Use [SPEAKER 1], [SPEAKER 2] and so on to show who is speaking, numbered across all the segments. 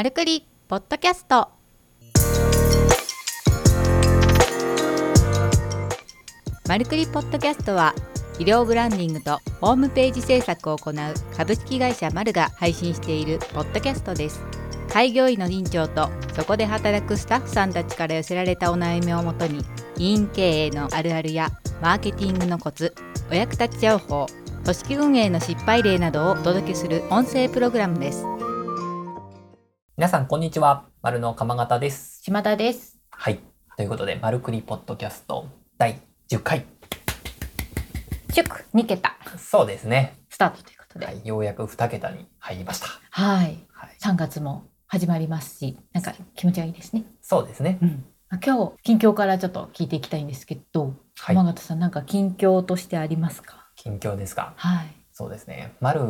[SPEAKER 1] マルクリポッドキャスト。マルクリポッドキャストは医療ブランディングとホームページ制作を行う株式会社マルが配信しているポッドキャストです。開業医の院長とそこで働くスタッフさんたちから寄せられたお悩みをもとに医院経営のあるあるやマーケティングのコツお役立ち情報組織運営の失敗例などをお届けする音声プログラムです。
[SPEAKER 2] 皆さん、こんにちは。丸の鎌形です。
[SPEAKER 1] 島田です
[SPEAKER 2] はい。ということで、マルクリポッドキャスト第10回。
[SPEAKER 1] 祝2桁
[SPEAKER 2] そうですね。
[SPEAKER 1] スタートということでは、
[SPEAKER 2] はいい。ようやく2桁に入りました。
[SPEAKER 1] はい、
[SPEAKER 2] はい。
[SPEAKER 1] 3月も始まりますしなんか気持ちがいいですね、
[SPEAKER 2] そうですね。
[SPEAKER 1] うん、今日近況からちょっと聞いていきたいんですけど
[SPEAKER 2] はい
[SPEAKER 1] 浜。形さんなんか近況としてありますか？
[SPEAKER 2] 近況ですか。
[SPEAKER 1] はい
[SPEAKER 2] そうですね。丸、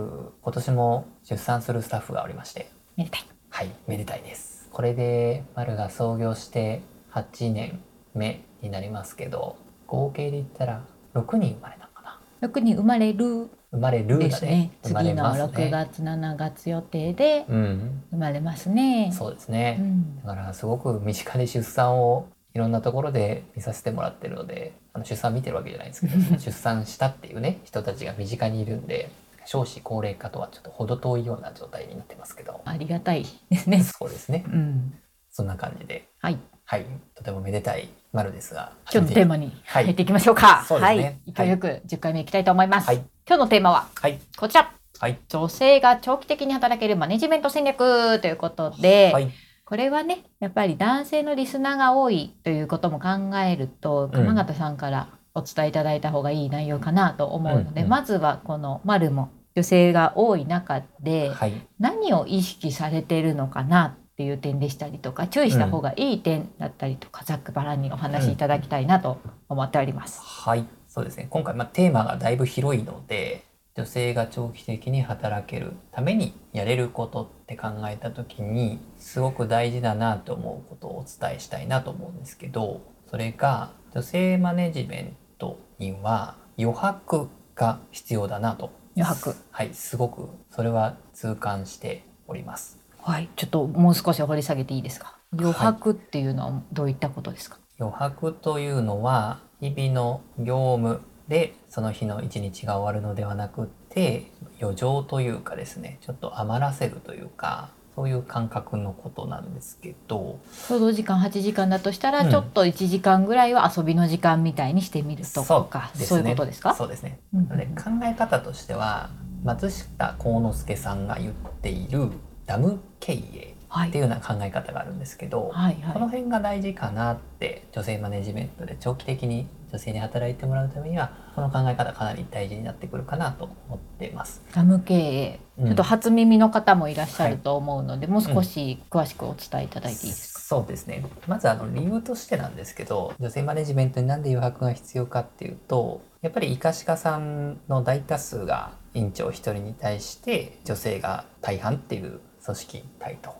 [SPEAKER 2] 今年も出産するスタッフがおりまして、
[SPEAKER 1] めでたい
[SPEAKER 2] はい。めでたいです。これで、丸が創業して8年目になりますけど、合計で言ったら6人生まれたのかな
[SPEAKER 1] ？6人生まれる
[SPEAKER 2] 生まれる
[SPEAKER 1] ですね次の
[SPEAKER 2] れます
[SPEAKER 1] 6
[SPEAKER 2] ね。
[SPEAKER 1] 月7月予定で
[SPEAKER 2] うん。
[SPEAKER 1] 生まれますね
[SPEAKER 2] そうですね。
[SPEAKER 1] ん
[SPEAKER 2] だからすごく身近で出産をいろんなところで見させてもらってるのであの出産見てるわけじゃないんですけど出産したっていうね人たちが身近にいるんで少子高齢化とはちょっと程遠いような状態になってますけど。
[SPEAKER 1] ありがたいですね。
[SPEAKER 2] そうですね。
[SPEAKER 1] うん。
[SPEAKER 2] そんな感じで。
[SPEAKER 1] はい。
[SPEAKER 2] はい。とてもめでたい丸ですが。
[SPEAKER 1] 今日のテーマに
[SPEAKER 2] はい。
[SPEAKER 1] 入っていきましょうか。
[SPEAKER 2] そうですね。
[SPEAKER 1] はい。勢い。よく10回目いきたいと思います、
[SPEAKER 2] はい。
[SPEAKER 1] 今日のテーマは
[SPEAKER 2] はい。
[SPEAKER 1] こちら。
[SPEAKER 2] はい。
[SPEAKER 1] 女性が長期的に働けるマネジメント戦略ということで、
[SPEAKER 2] はい。
[SPEAKER 1] これはねやっぱり男性のリスナーが多いということも考えると
[SPEAKER 2] うん。
[SPEAKER 1] 熊形さんからお伝えいただいた方がいい内容かなと思うので、
[SPEAKER 2] うんうん。
[SPEAKER 1] まずはこの「丸も女性が多い中で
[SPEAKER 2] はい。
[SPEAKER 1] 何を意識されているのかなっていう点でしたりとか注意した方がいい点だったりとか、ざっくばらんにお話しいただきたいなと思っております。
[SPEAKER 2] はい。そうですね。今回、まあ、テーマがだいぶ広いので女性が長期的に働けるためにやれることって考えた時にすごく大事だなと思うことをお伝えしたいなと思うんですけどそれが女性マネジメントには余白が必要だなと
[SPEAKER 1] 余白
[SPEAKER 2] はいすごくそれは痛感しております
[SPEAKER 1] はい、ちょっともう少し掘り下げていいですか？余白っていうのはどういったことですか？
[SPEAKER 2] 余白というのは日々の業務でその日の一日が終わるのではなくって余剰というかですねちょっと余らせるというかそういう感覚のことなんですけど。
[SPEAKER 1] 労働時間8時間だとしたら、
[SPEAKER 2] うん。
[SPEAKER 1] ちょっと1時間ぐらいは遊びの時間みたいにしてみるとかそういう
[SPEAKER 2] ね
[SPEAKER 1] ことですか？
[SPEAKER 2] そうですね。
[SPEAKER 1] うん
[SPEAKER 2] で考え方としては松下幸之助さんが言っているダム経営
[SPEAKER 1] はい。
[SPEAKER 2] っていうような考え方があるんですけど、
[SPEAKER 1] はい
[SPEAKER 2] この
[SPEAKER 1] は
[SPEAKER 2] 辺が大事かなって女性マネジメントで長期的に女性に働いてもらうためにはこの考え方かなり大事になってくるかなと思っています。
[SPEAKER 1] いダム経営、
[SPEAKER 2] うん。
[SPEAKER 1] ちょっと初耳の方もいらっしゃると思うので、もう少し詳しくお伝えいただいていいですか、
[SPEAKER 2] そうですね。まずあの理由としてなんですけど女性マネジメントになんで余白が必要かっていうとやっぱり医科歯科さんの大多数が院長一人に対して女性が大半っていう組織体と。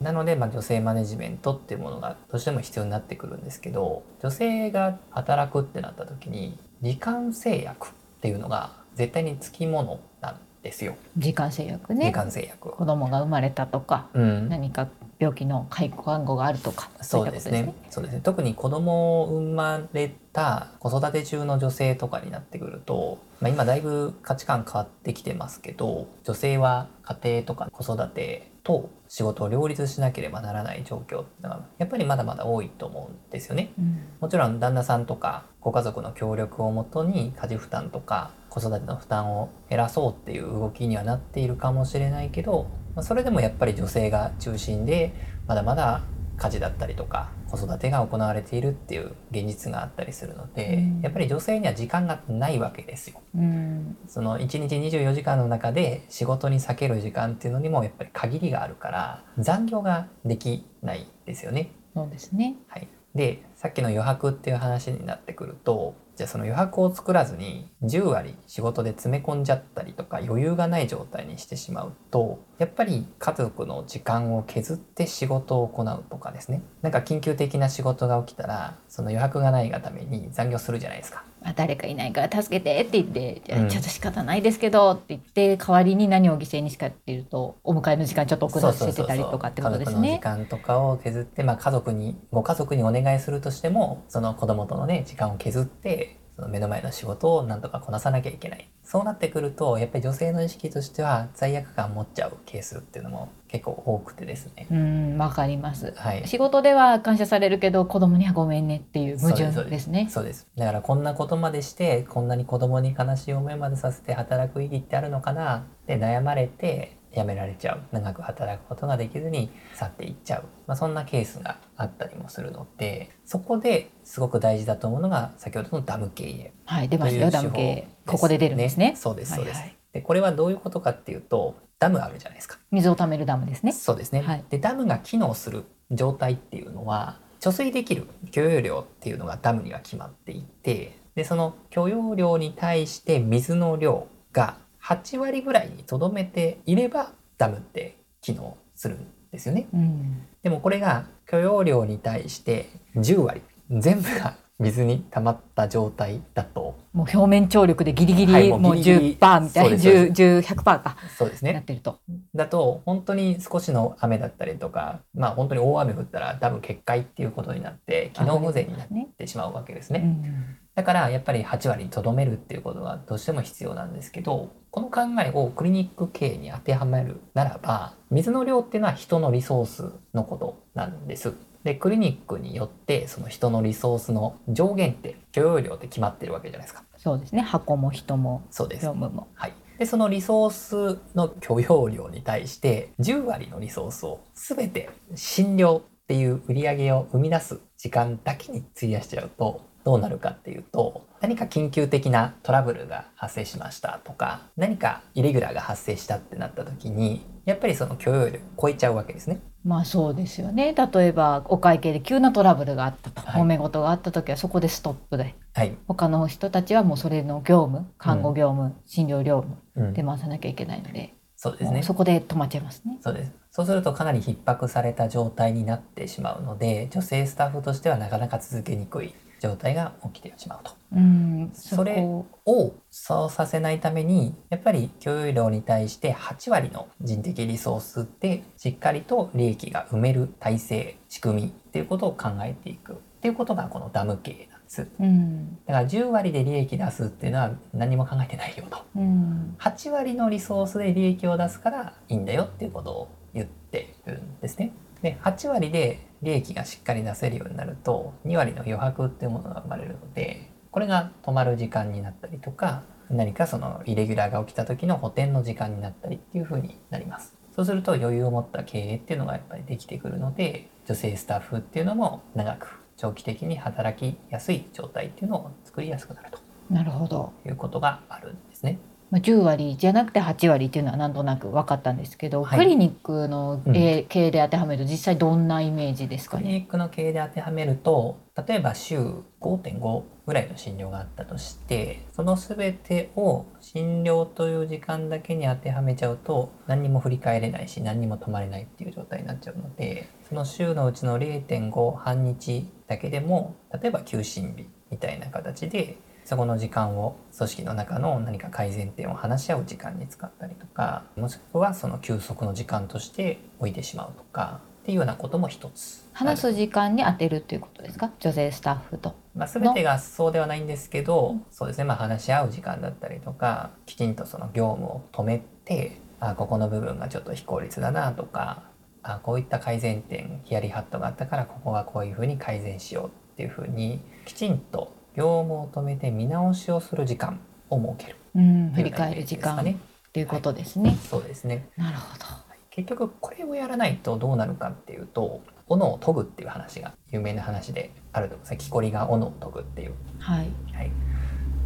[SPEAKER 2] なので、まあ、女性マネジメントっていうものがどうしても必要になってくるんですけど女性が働くってなった時に時間制約っていうのが絶対につきものなんですよ。
[SPEAKER 1] 時間制約
[SPEAKER 2] 時
[SPEAKER 1] ね
[SPEAKER 2] 間制約。
[SPEAKER 1] 子供が生まれたとか、
[SPEAKER 2] うん、
[SPEAKER 1] 何か病気の介護看護があるとか
[SPEAKER 2] そうですね。そうですね。特に子供を生まれた子育て中の女性とかになってくると、まあ、今だいぶ価値観変わってきてますけど、女性は家庭とか子育てと仕事を両立しなければならない状況っていうのがやっぱりまだまだ多いと思うんですよね。
[SPEAKER 1] うん
[SPEAKER 2] もちろん旦那さんとかご家族の協力をもとに家事負担とか子育ての負担を減らそうっていう動きにはなっているかもしれないけど、まあそれでもやっぱり女性が中心でまだまだ家事だったりとか子育てが行われているっていう現実があったりするので、
[SPEAKER 1] うん
[SPEAKER 2] やっぱり女性には時間がないわけですよ。
[SPEAKER 1] うん
[SPEAKER 2] その1日24時間の中で仕事に割ける時間っていうのにもやっぱり限りがあるから残業ができないですよね。
[SPEAKER 1] そうですね
[SPEAKER 2] はい、でさっきの余白っていう話になってくるとじゃあその余白を作らずに10割仕事で詰め込んじゃったりとか余裕がない状態にしてしまうとやっぱり家族の時間を削って仕事を行うとかですねなんか緊急的な仕事が起きたらその余白がないがために残業するじゃないですか。
[SPEAKER 1] まあ、誰かいないから助けてって言ってじゃちょっと仕方ないですけどって言って代わりに何を犠牲にしかっていうとお迎えの時間ちょっと遅らせてたりとかってことです
[SPEAKER 2] 家族の時
[SPEAKER 1] ね。
[SPEAKER 2] 間とかを削って、まあ、家族にご家族にお願いするとしてもその子供とのね時間を削ってその目の前の仕事をなんとかこなさなきゃいけないそうなってくるとやっぱり女性の意識としては罪悪感持っちゃうケースっていうのも結構多くてですね。
[SPEAKER 1] うんわかります。
[SPEAKER 2] はい、
[SPEAKER 1] 仕事では感謝されるけど子供にはごめんねっていう矛盾ですね。
[SPEAKER 2] そうですだからこんなことまでしてこんなに子供に悲しい思いまでさせて働く意義ってあるのかなって悩まれて辞められちゃう。長く働くことができずに去っていっちゃう、まあ、そんなケースがあったりもするのでそこですごく大事だと思うのが先ほどのダム経営。
[SPEAKER 1] はい出ましたよダム系
[SPEAKER 2] という手法
[SPEAKER 1] ここで出るんですね。
[SPEAKER 2] そうですそうです、
[SPEAKER 1] はいはい
[SPEAKER 2] でこれはどういうことかっていうとダムあるじゃないですか。
[SPEAKER 1] 水を貯めるダムですね。
[SPEAKER 2] そうですね、
[SPEAKER 1] はい。
[SPEAKER 2] でダムが機能する状態っていうのは貯水できる許容量っていうのがダムには決まっていてでその許容量に対して水の量が8割ぐらいにとどめていればダムって機能するんですよね。
[SPEAKER 1] うん
[SPEAKER 2] でもこれが許容量に対して10割全部が水に溜まった状態だと
[SPEAKER 1] もう表面張力でギリギリ、
[SPEAKER 2] はいもう
[SPEAKER 1] もう
[SPEAKER 2] ギリギリ
[SPEAKER 1] 10%みたいな
[SPEAKER 2] そうですそうで
[SPEAKER 1] 10 10 100%か
[SPEAKER 2] そうですね
[SPEAKER 1] なってると。
[SPEAKER 2] だと本当に少しの雨だったりとかまあ本当に大雨降ったらダム決壊っていうことになって機能不全になっ
[SPEAKER 1] ね。
[SPEAKER 2] てしまうわけですね。
[SPEAKER 1] うん
[SPEAKER 2] だからやっぱり8割にとどめるっていうことがどうしても必要なんですけどこの考えをクリニック経営に当てはめるならば水の量っていうのは人のリソースのことなんです。でクリニックによってその人のリソースの上限って許容量って決まってるわけじゃないですか。
[SPEAKER 1] そうですね箱も人も
[SPEAKER 2] そうです
[SPEAKER 1] 業。務も。
[SPEAKER 2] はい、でそのリソースの許容量に対して10割のリソースを全て診療っていう売り上げを生み出す時間だけに費やしちゃうとどうなるかっていうと何か緊急的なトラブルが発生しましたとか何かイレギュラーが発生したってなった時にやっぱりその許容量を超えちゃうわけですね。
[SPEAKER 1] まあそうですよね。例えばお会計で急なトラブルがあったと、
[SPEAKER 2] はい。
[SPEAKER 1] 揉め事があった時はそこでストップで。
[SPEAKER 2] はい、
[SPEAKER 1] 他の人たちはもうそれの業務看護業務、診療業務
[SPEAKER 2] うん。
[SPEAKER 1] で回さなきゃいけないので、
[SPEAKER 2] そうですね。
[SPEAKER 1] そこで止まっちゃいますね。
[SPEAKER 2] そうです。そうするとかなり逼迫された状態になってしまうので、女性スタッフとしてはなかなか続けにくい状態が起きてしまうと。
[SPEAKER 1] うん
[SPEAKER 2] それ
[SPEAKER 1] こ
[SPEAKER 2] をそうさせないために、やっぱり共有量に対して8割の人的リソースでしっかりと利益が埋める体制、仕組みっていうことを考えていくっていうことがこのダム経営なんです。
[SPEAKER 1] うん
[SPEAKER 2] だから10割で利益出すっていうのは何も考えてないよと。
[SPEAKER 1] うん
[SPEAKER 2] 8割のリソースで利益を出すからいいんだよっていうことを言ってるんですね。で8割で利益がしっかり出せるようになると2割の余白っていうものが生まれるのでこれが止まる時間になったりとか何かそのイレギュラーが起きた時の補填の時間になったりっていう風になります。そうすると余裕を持った経営っていうのがやっぱりできてくるので女性スタッフっていうのも長く長期的に働きやすい状態っていうのを作りやすくなる
[SPEAKER 1] なるほど、
[SPEAKER 2] ということがあるんですね。
[SPEAKER 1] まあ、10割じゃなくて8割っていうのはなんとなく分かったんですけど、
[SPEAKER 2] はい
[SPEAKER 1] クリニックの、経営で当てはめると実際どんなイメージですかね？
[SPEAKER 2] クリニックの経営で当てはめると例えば週5.5ぐらいの診療があったとしてその全てを診療という時間だけに当てはめちゃうと何にも振り返れないし何にも止まれないっていう状態になっちゃうのでその週のうちの0.5半日だけでも例えば休診日みたいな形でそこの時間を組織の中の何か改善点を話し合う時間に使ったりとかもしくはその休息の時間として置いてしまうとかっていうようなことも一つ
[SPEAKER 1] 話す時間に当てるっていうことですか？女性スタッフと。
[SPEAKER 2] まあ、全てがそうではないんですけどそうですね、まあ、話し合う時間だったりとかきちんとその業務を止めてあここの部分がちょっと非効率だなとかあこういった改善点ヒヤリハットがあったからここはこういうふうに改善しようっていうふうにきちんと業務を止めて見直しをする時間を設ける
[SPEAKER 1] うん、振り返る時間
[SPEAKER 2] ね。
[SPEAKER 1] っていうことですね。
[SPEAKER 2] そうですね
[SPEAKER 1] なるほど。
[SPEAKER 2] 結局これをやらないとどうなるかっていうと斧を研ぐっていう話が有名な話であると思うんですね木こりが斧を研ぐっていう
[SPEAKER 1] はい。
[SPEAKER 2] はい。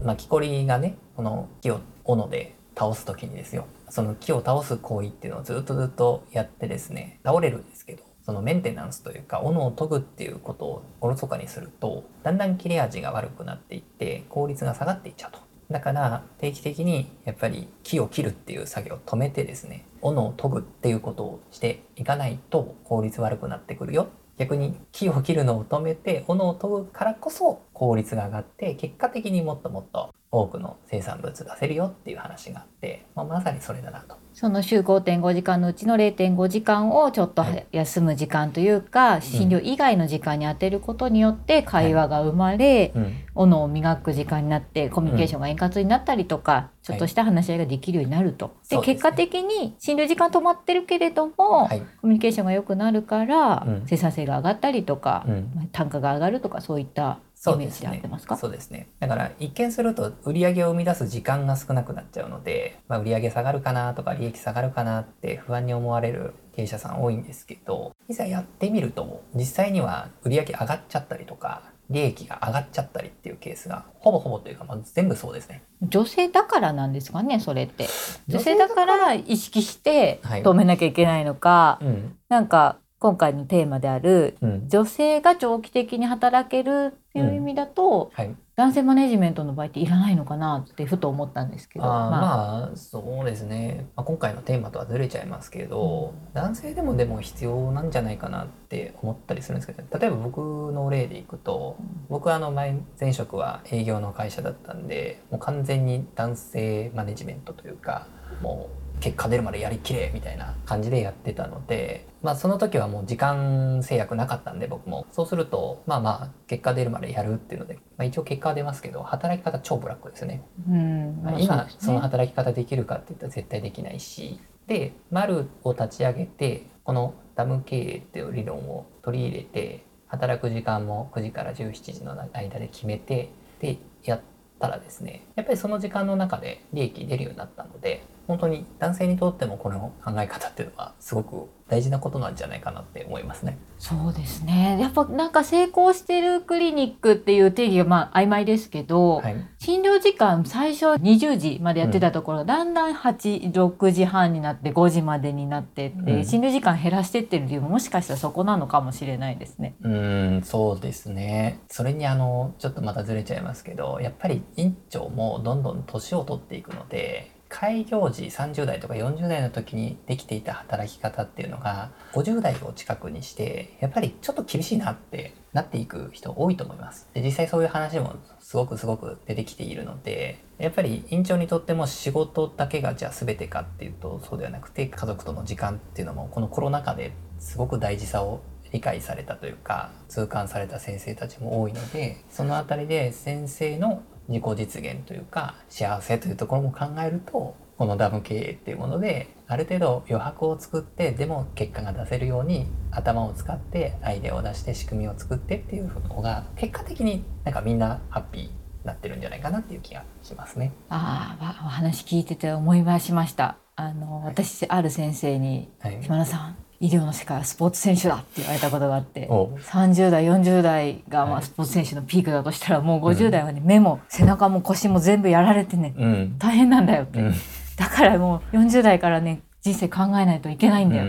[SPEAKER 2] まあ、木こりがね、この木を斧で倒す時にですよ、その木を倒す行為っていうのをずっとずっとやってですね、倒れるんですけど、そのメンテナンスというか、斧を研ぐっていうことをおろそかにすると、だんだん切れ味が悪くなっていって、効率が下がっていっちゃうと。だから定期的にやっぱり木を切るっていう作業を止めてですね斧を研ぐっていうことをしていかないと効率悪くなってくるよ逆に木を切るのを止めて斧を研ぐからこそ効率が上がって結果的にもっともっと多くの生産物出せるよっていう話があって、まあ、まさにそれだなと。
[SPEAKER 1] その週5.5時間のうちの0.5時間をちょっと
[SPEAKER 2] はい。
[SPEAKER 1] 休む時間というか、診療以外の時間に当てることによって会話が生まれ、
[SPEAKER 2] うん。
[SPEAKER 1] 斧を磨く時間になってコミュニケーションが円滑になったりとか、ちょっとした話し合いができるようになると。で
[SPEAKER 2] そうで
[SPEAKER 1] 結果的に診療時間止まってるけれども、
[SPEAKER 2] はい。
[SPEAKER 1] コミュニケーションが良くなるから、
[SPEAKER 2] うん。
[SPEAKER 1] 生産性が上がったりとか、単価が上がるとかそういったイメージですか？
[SPEAKER 2] そうですね。だから一見すると売り上げを生み出す時間が少なくなっちゃうので、まあ、売り上げ下がるかなとか利益下がるかなって不安に思われる経営者さん多いんですけど、いざやってみると実際には売り上げ上がっちゃったりとか、利益が上がっちゃったりっていうケースがほぼほぼというか、まあ、全部そうですね。
[SPEAKER 1] 女性だからなんですかねそれって女
[SPEAKER 2] 女性
[SPEAKER 1] 性だから意識して
[SPEAKER 2] はい
[SPEAKER 1] 止めなきゃいけないのか、
[SPEAKER 2] うん。
[SPEAKER 1] なんか今回のテーマである
[SPEAKER 2] うん。
[SPEAKER 1] 女性が長期的に働けるっていう意味だと、
[SPEAKER 2] はい。
[SPEAKER 1] 男性マネジメントの場合っていらないのかなってふと思ったんですけどまあ
[SPEAKER 2] まあそうですね、まあ、今回のテーマとはずれちゃいますけど、男性でもでも必要なんじゃないかなって思ったりするんですけど例えば僕の例でいくと僕はあの前前職は営業の会社だったんでもう完全に男性マネジメントというかもう結果出るまでやりきれみたいな感じでやってたので、まあ、その時はもう時間制約なかったんで僕も。そうするとまあまあ結果出るまでやるっていうので、まあ、一応結果は出ますけど働き方超ブラックですよね。
[SPEAKER 1] うんまあ
[SPEAKER 2] 今その働き方できるかって言ったら絶対できないし。で丸を立ち上げてこのダム経営っていう理論を取り入れて働く時間も9時から17時の間で決めてでやったらですねやっぱりその時間の中で利益出るようになったので本当に男性にとってもこの考え方っていうのはすごく大事なことなんじゃないかなって思いますね。
[SPEAKER 1] そうですねやっぱなんか成功してるクリニックっていう定義がまあ曖昧ですけど、
[SPEAKER 2] はい、
[SPEAKER 1] 診療時間最初20時までやってたところ、がだんだん86時半になって5時までになってって、
[SPEAKER 2] うん
[SPEAKER 1] 診療時間減らしてってる理由ももしかしたらそこなのかもしれないですね。
[SPEAKER 2] うーんそうですねそれにあのちょっとまたずれちゃいますけどやっぱり院長もどんどん年を取っていくので開業時30代とか40代の時にできていた働き方っていうのが50代を近くにしてやっぱりちょっと厳しいなってなっていく人多いと思います。で実際そういう話もすごくすごく出てきているのでやっぱり院長にとっても仕事だけがじゃあ全てかっていうとそうではなくて家族との時間っていうのもこのコロナ禍ですごく大事さを理解されたというか痛感された先生たちも多いのでそのあたりで先生の自己実現というか幸せというところも考えるとこのダム経営っていうものである程度余白を作ってでも結果が出せるように頭を使ってアイデアを出して仕組みを作ってっていうのが結果的になんかみんなハッピーになってるんじゃないかなっていう気がしますね。
[SPEAKER 1] ああお話聞いてて思い出しました。あの
[SPEAKER 2] はい
[SPEAKER 1] 私ある先生に
[SPEAKER 2] はい「
[SPEAKER 1] 島田さん医療の世界はスポーツ選手だ」って言われたことがあって。
[SPEAKER 2] おう。
[SPEAKER 1] 30代40代がま
[SPEAKER 2] はい。
[SPEAKER 1] あスポーツ選手のピークだとしたらもう50代はね目も背中も腰も全部やられてね
[SPEAKER 2] うん。
[SPEAKER 1] 大変なんだよって、
[SPEAKER 2] うん。
[SPEAKER 1] だからもう40代からね人生考えないといけないんだよ、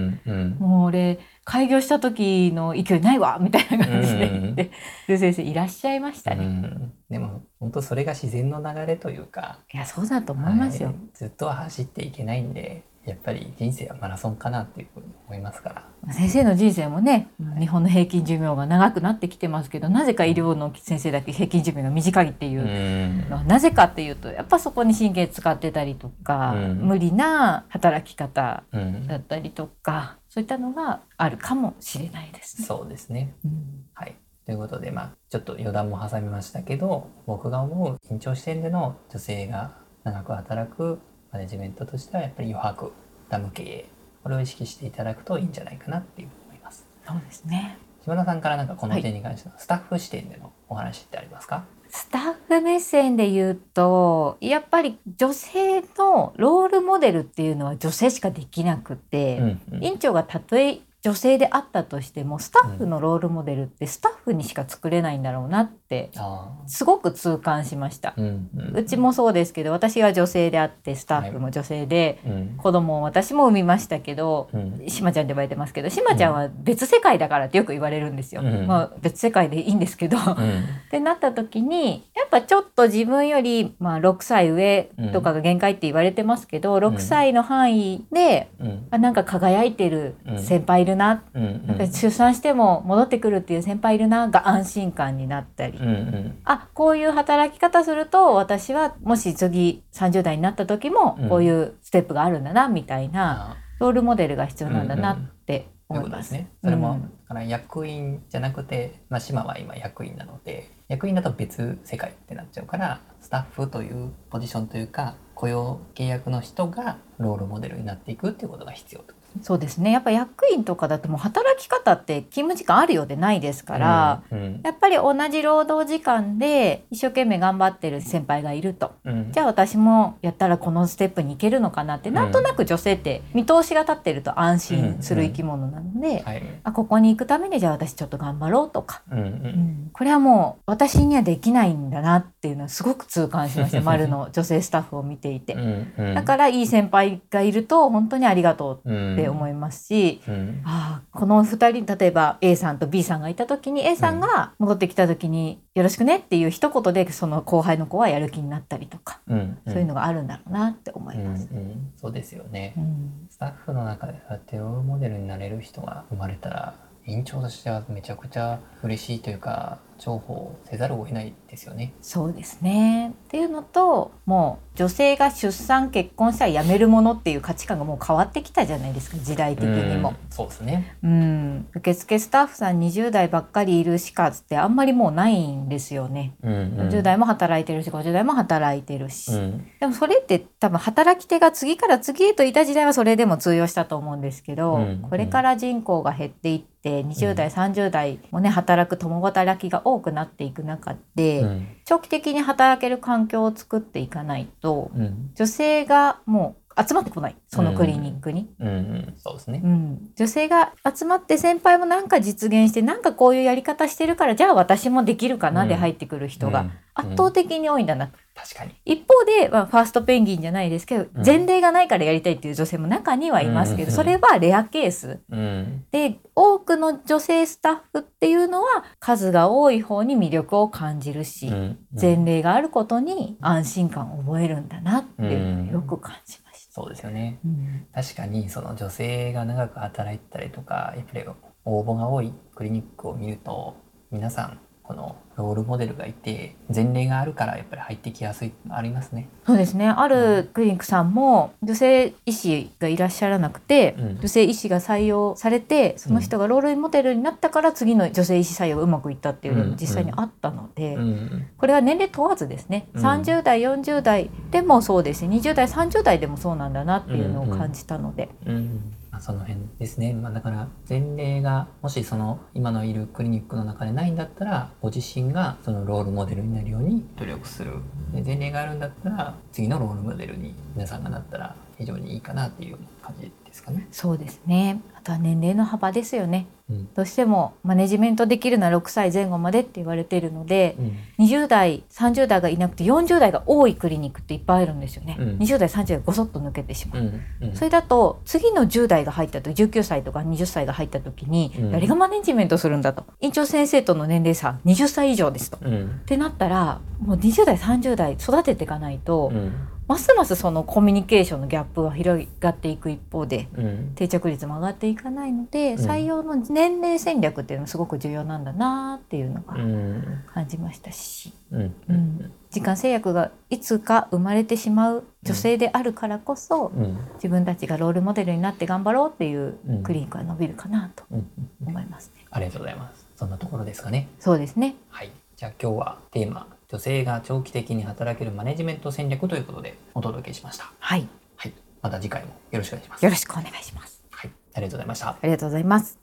[SPEAKER 1] もう俺開業した時の勢いないわみたいな感じで
[SPEAKER 2] うん。
[SPEAKER 1] 言ってる先生いらっしゃいました
[SPEAKER 2] う
[SPEAKER 1] ね、
[SPEAKER 2] ん、でも本当それが自然の流れというか。
[SPEAKER 1] いやそうだと思いますよ、
[SPEAKER 2] はい。ずっとは走っていけないんでやっぱり人生はマラソンかなっていうふうに思いますから。
[SPEAKER 1] 先生の人生もね日本の平均寿命が長くなってきてますけどなぜか医療の先生だけ平均寿命が短いっていう。うのはなぜかっていうとやっぱそこに神経使ってたりとか、
[SPEAKER 2] うん。
[SPEAKER 1] 無理な働き方
[SPEAKER 2] うん。
[SPEAKER 1] だったりとかそういったのがあるかもしれないですね。
[SPEAKER 2] そうですね。
[SPEAKER 1] うん。
[SPEAKER 2] はい。ということでまあちょっと余談も挟みましたけど僕が思う院長視点での女性が長く働くマネジメントとしてはやっぱり余白ダム経営これを意識していただくといいんじゃないかなっていうふうに思います。
[SPEAKER 1] そうですね。
[SPEAKER 2] 島田さんからなんかこの点に関してのスタッフ視点でのお話ってありますか、
[SPEAKER 1] スタッフ目線で言うとやっぱり女性のロールモデルっていうのは女性しかできなくて、
[SPEAKER 2] うんうん。
[SPEAKER 1] 院長がたとえ女性であったとしてもスタッフのロールモデルってスタッフにしか作れないんだろうなって
[SPEAKER 2] あ
[SPEAKER 1] すごく痛感しました。
[SPEAKER 2] ーう
[SPEAKER 1] ちもそうですけど私が女性であってスタッフも女性で、
[SPEAKER 2] うん。
[SPEAKER 1] 子供を私も産みましたけど、
[SPEAKER 2] うん。
[SPEAKER 1] しまちゃんって呼ばれてますけどしまちゃんは別世界だからってよく言われるんですよ。
[SPEAKER 2] うん。
[SPEAKER 1] まあ別世界でいいんですけど、っ
[SPEAKER 2] うん。
[SPEAKER 1] てなった時にやっぱちょっと自分より、まあ、6歳上とかが限界って言われてますけど、6歳の範囲で
[SPEAKER 2] うん。
[SPEAKER 1] あなんか輝いてる先輩いるるな。
[SPEAKER 2] うんうん。
[SPEAKER 1] 出産しても戻ってくるっていう先輩いるなが安心感になったり、
[SPEAKER 2] うんうん。
[SPEAKER 1] あこういう働き方すると私はもし次30代になった時も
[SPEAKER 2] うん。
[SPEAKER 1] こういうステップがあるんだなみたいな
[SPEAKER 2] あ
[SPEAKER 1] ロールモデルが必要なんだなって思います。
[SPEAKER 2] うことですね。それも、
[SPEAKER 1] うん。
[SPEAKER 2] だから役員じゃなくて、まあ、島は今役員なので役員だと別世界ってなっちゃうからスタッフというポジションというか雇用契約の人がロールモデルになっていくっていうことが必要と。
[SPEAKER 1] そうですね。やっぱ役員とかだともう働き方って勤務時間あるようでないですから、
[SPEAKER 2] うんうん。
[SPEAKER 1] やっぱり同じ労働時間で一生懸命頑張ってる先輩がいると。
[SPEAKER 2] うん。
[SPEAKER 1] じゃあ私もやったらこのステップに行けるのかなって、
[SPEAKER 2] うん。
[SPEAKER 1] なんとなく女性って見通しが立ってると安心する生き物なので、
[SPEAKER 2] はい
[SPEAKER 1] あここに行くためにじゃあ私ちょっと頑張ろうとか、
[SPEAKER 2] うんう
[SPEAKER 1] うんん。これはもう私にはできないんだなっていうのはすごく痛感しました。丸の女性スタッフを見ていて。
[SPEAKER 2] うんうん。
[SPEAKER 1] だからいい先輩がいると本当にありがとう
[SPEAKER 2] うん
[SPEAKER 1] って思いますし、
[SPEAKER 2] うん
[SPEAKER 1] ああこの2人例えば A さんと B さんがいた時に A さんが戻ってきた時に「よろしくね」っていう一言でその後輩の子はやる気になったりとか、
[SPEAKER 2] うん
[SPEAKER 1] そういうのがあるんだろうなって思い
[SPEAKER 2] うん
[SPEAKER 1] ます。
[SPEAKER 2] うんそうですよね。
[SPEAKER 1] うん。
[SPEAKER 2] スタッフの中でそうロールモデルになれる人が生まれたら院長としてはめちゃくちゃ嬉しいというか重宝せざるを得ないですよね。
[SPEAKER 1] そうですねっていうのともう女性が出産結婚したら辞めるものっていう価値観がもう変わってきたじゃないですか時代的にも
[SPEAKER 2] うん。そうですね。
[SPEAKER 1] うん、受付スタッフさん20代ばっかりいるしかってあんまりもうないんですよね。
[SPEAKER 2] うんうん
[SPEAKER 1] 40代も働いてるし50代も働いてるし、
[SPEAKER 2] うん
[SPEAKER 1] でもそれって多分働き手が次から次へといた時代はそれでも通用したと思うんですけど、
[SPEAKER 2] うん
[SPEAKER 1] これから人口が減っていって20代、30代もね働く共働きが多くなっていく中で、
[SPEAKER 2] うん。
[SPEAKER 1] 長期的に働ける環境を作っていかないと
[SPEAKER 2] うん。
[SPEAKER 1] 女性がもう集まってこない。そのクリニックに。
[SPEAKER 2] うん。うん。そうですね。
[SPEAKER 1] う。ん、女性が集まって先輩もなんか実現してなんかこういうやり方してるからじゃあ私もできるかなで入ってくる人が
[SPEAKER 2] うん。
[SPEAKER 1] 圧倒的に多いんだな、
[SPEAKER 2] 確かに。
[SPEAKER 1] 一方で、まあ、ファーストペンギンじゃないですけど、
[SPEAKER 2] うん。
[SPEAKER 1] 前例がないからやりたいっていう女性も中にはいますけど、
[SPEAKER 2] うん。
[SPEAKER 1] それはレアケース。
[SPEAKER 2] うん。
[SPEAKER 1] で多くの女性スタッフっていうのは数が多い方に魅力を感じるし、
[SPEAKER 2] うん。
[SPEAKER 1] 前例があることに安心感を覚えるんだなっていうのをよく感じました。
[SPEAKER 2] そうですよね。
[SPEAKER 1] うん。
[SPEAKER 2] 確かにその女性が長く働いてたりとかやっぱり応募が多いクリニックを見ると皆さんこのロールモデルがいて前例があるからやっぱり入ってきやすいありますね。
[SPEAKER 1] そうですね。あるクリニックさんも女性医師がいらっしゃらなくて、
[SPEAKER 2] うん。
[SPEAKER 1] 女性医師が採用されてその人がロールモデルになったから次の女性医師採用がうまくいったっていうのも実際にあったので、
[SPEAKER 2] うん。
[SPEAKER 1] これは年齢問わずですね、
[SPEAKER 2] うん。
[SPEAKER 1] 30代40代でもそうですし20代30代でもそうなんだなっていうのを感じたので、
[SPEAKER 2] うん。まあ、その辺ですね、まあ、だから前例がもしその今のいるクリニックの中でないんだったらご自身がそのロールモデルになるように努力する。で前例があるんだったら次のロールモデルに皆さんがなったら非常にいいかなっていう感じですかね。
[SPEAKER 1] そうですね。あとは年齢の幅ですよね。
[SPEAKER 2] うん。
[SPEAKER 1] どうしてもマネジメントできるのは6歳前後までって言われているので、
[SPEAKER 2] うん。
[SPEAKER 1] 20代30代がいなくて40代が多いクリニックっていっぱいあるんですよね、
[SPEAKER 2] うん。
[SPEAKER 1] 20代30代がごそっと抜けてしまう、
[SPEAKER 2] うん。うん。
[SPEAKER 1] それだと次の10代が入った時19歳とか20歳が入った時に
[SPEAKER 2] うん。
[SPEAKER 1] 誰がマネジメントするんだと。院長先生との年齢差20歳以上ですと。
[SPEAKER 2] うん。
[SPEAKER 1] ってなったらもう20代30代育てていかないと、
[SPEAKER 2] うん
[SPEAKER 1] ますますそのコミュニケーションのギャップは広がっていく一方で
[SPEAKER 2] うん。
[SPEAKER 1] 定着率も上がっていかないので、
[SPEAKER 2] うん。
[SPEAKER 1] 採用の年齢戦略っていうのはすごく重要なんだなっていうのが
[SPEAKER 2] うん。
[SPEAKER 1] 感じましたし、
[SPEAKER 2] うん。
[SPEAKER 1] うん。時間制約がいつか生まれてしまう女性であるからこそ、
[SPEAKER 2] うん。
[SPEAKER 1] 自分たちがロールモデルになって頑張ろうっていう
[SPEAKER 2] うん。
[SPEAKER 1] クリニックが伸びるかなと
[SPEAKER 2] うん。
[SPEAKER 1] 思いますね。
[SPEAKER 2] ありがとうございます。そんなところですかね。
[SPEAKER 1] そうですね。
[SPEAKER 2] はい。じゃあ今日はテーマ女性が長期的に働けるマネジメント戦略ということでお届けしました。
[SPEAKER 1] はい。
[SPEAKER 2] はい。また次回もよろしくお願いします。
[SPEAKER 1] よろしくお願いします。
[SPEAKER 2] はい。ありがとうございました。
[SPEAKER 1] ありがとうございます。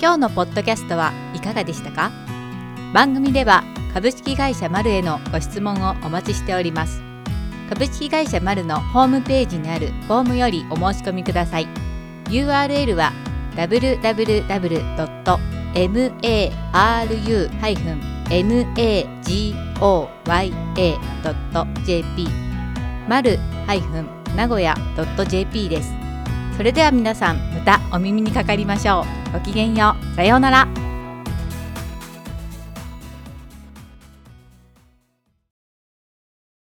[SPEAKER 1] 今日のポッドキャストはいかがでしたか？番組では株式会社マルへのご質問をお待ちしております株式会社マルのホームページにあるフォームよりお申し込みください URL は nagoya.jp マル名古屋 .jp です。それでは皆さんまたお耳にかかりましょう。ごきげんよう。さようなら。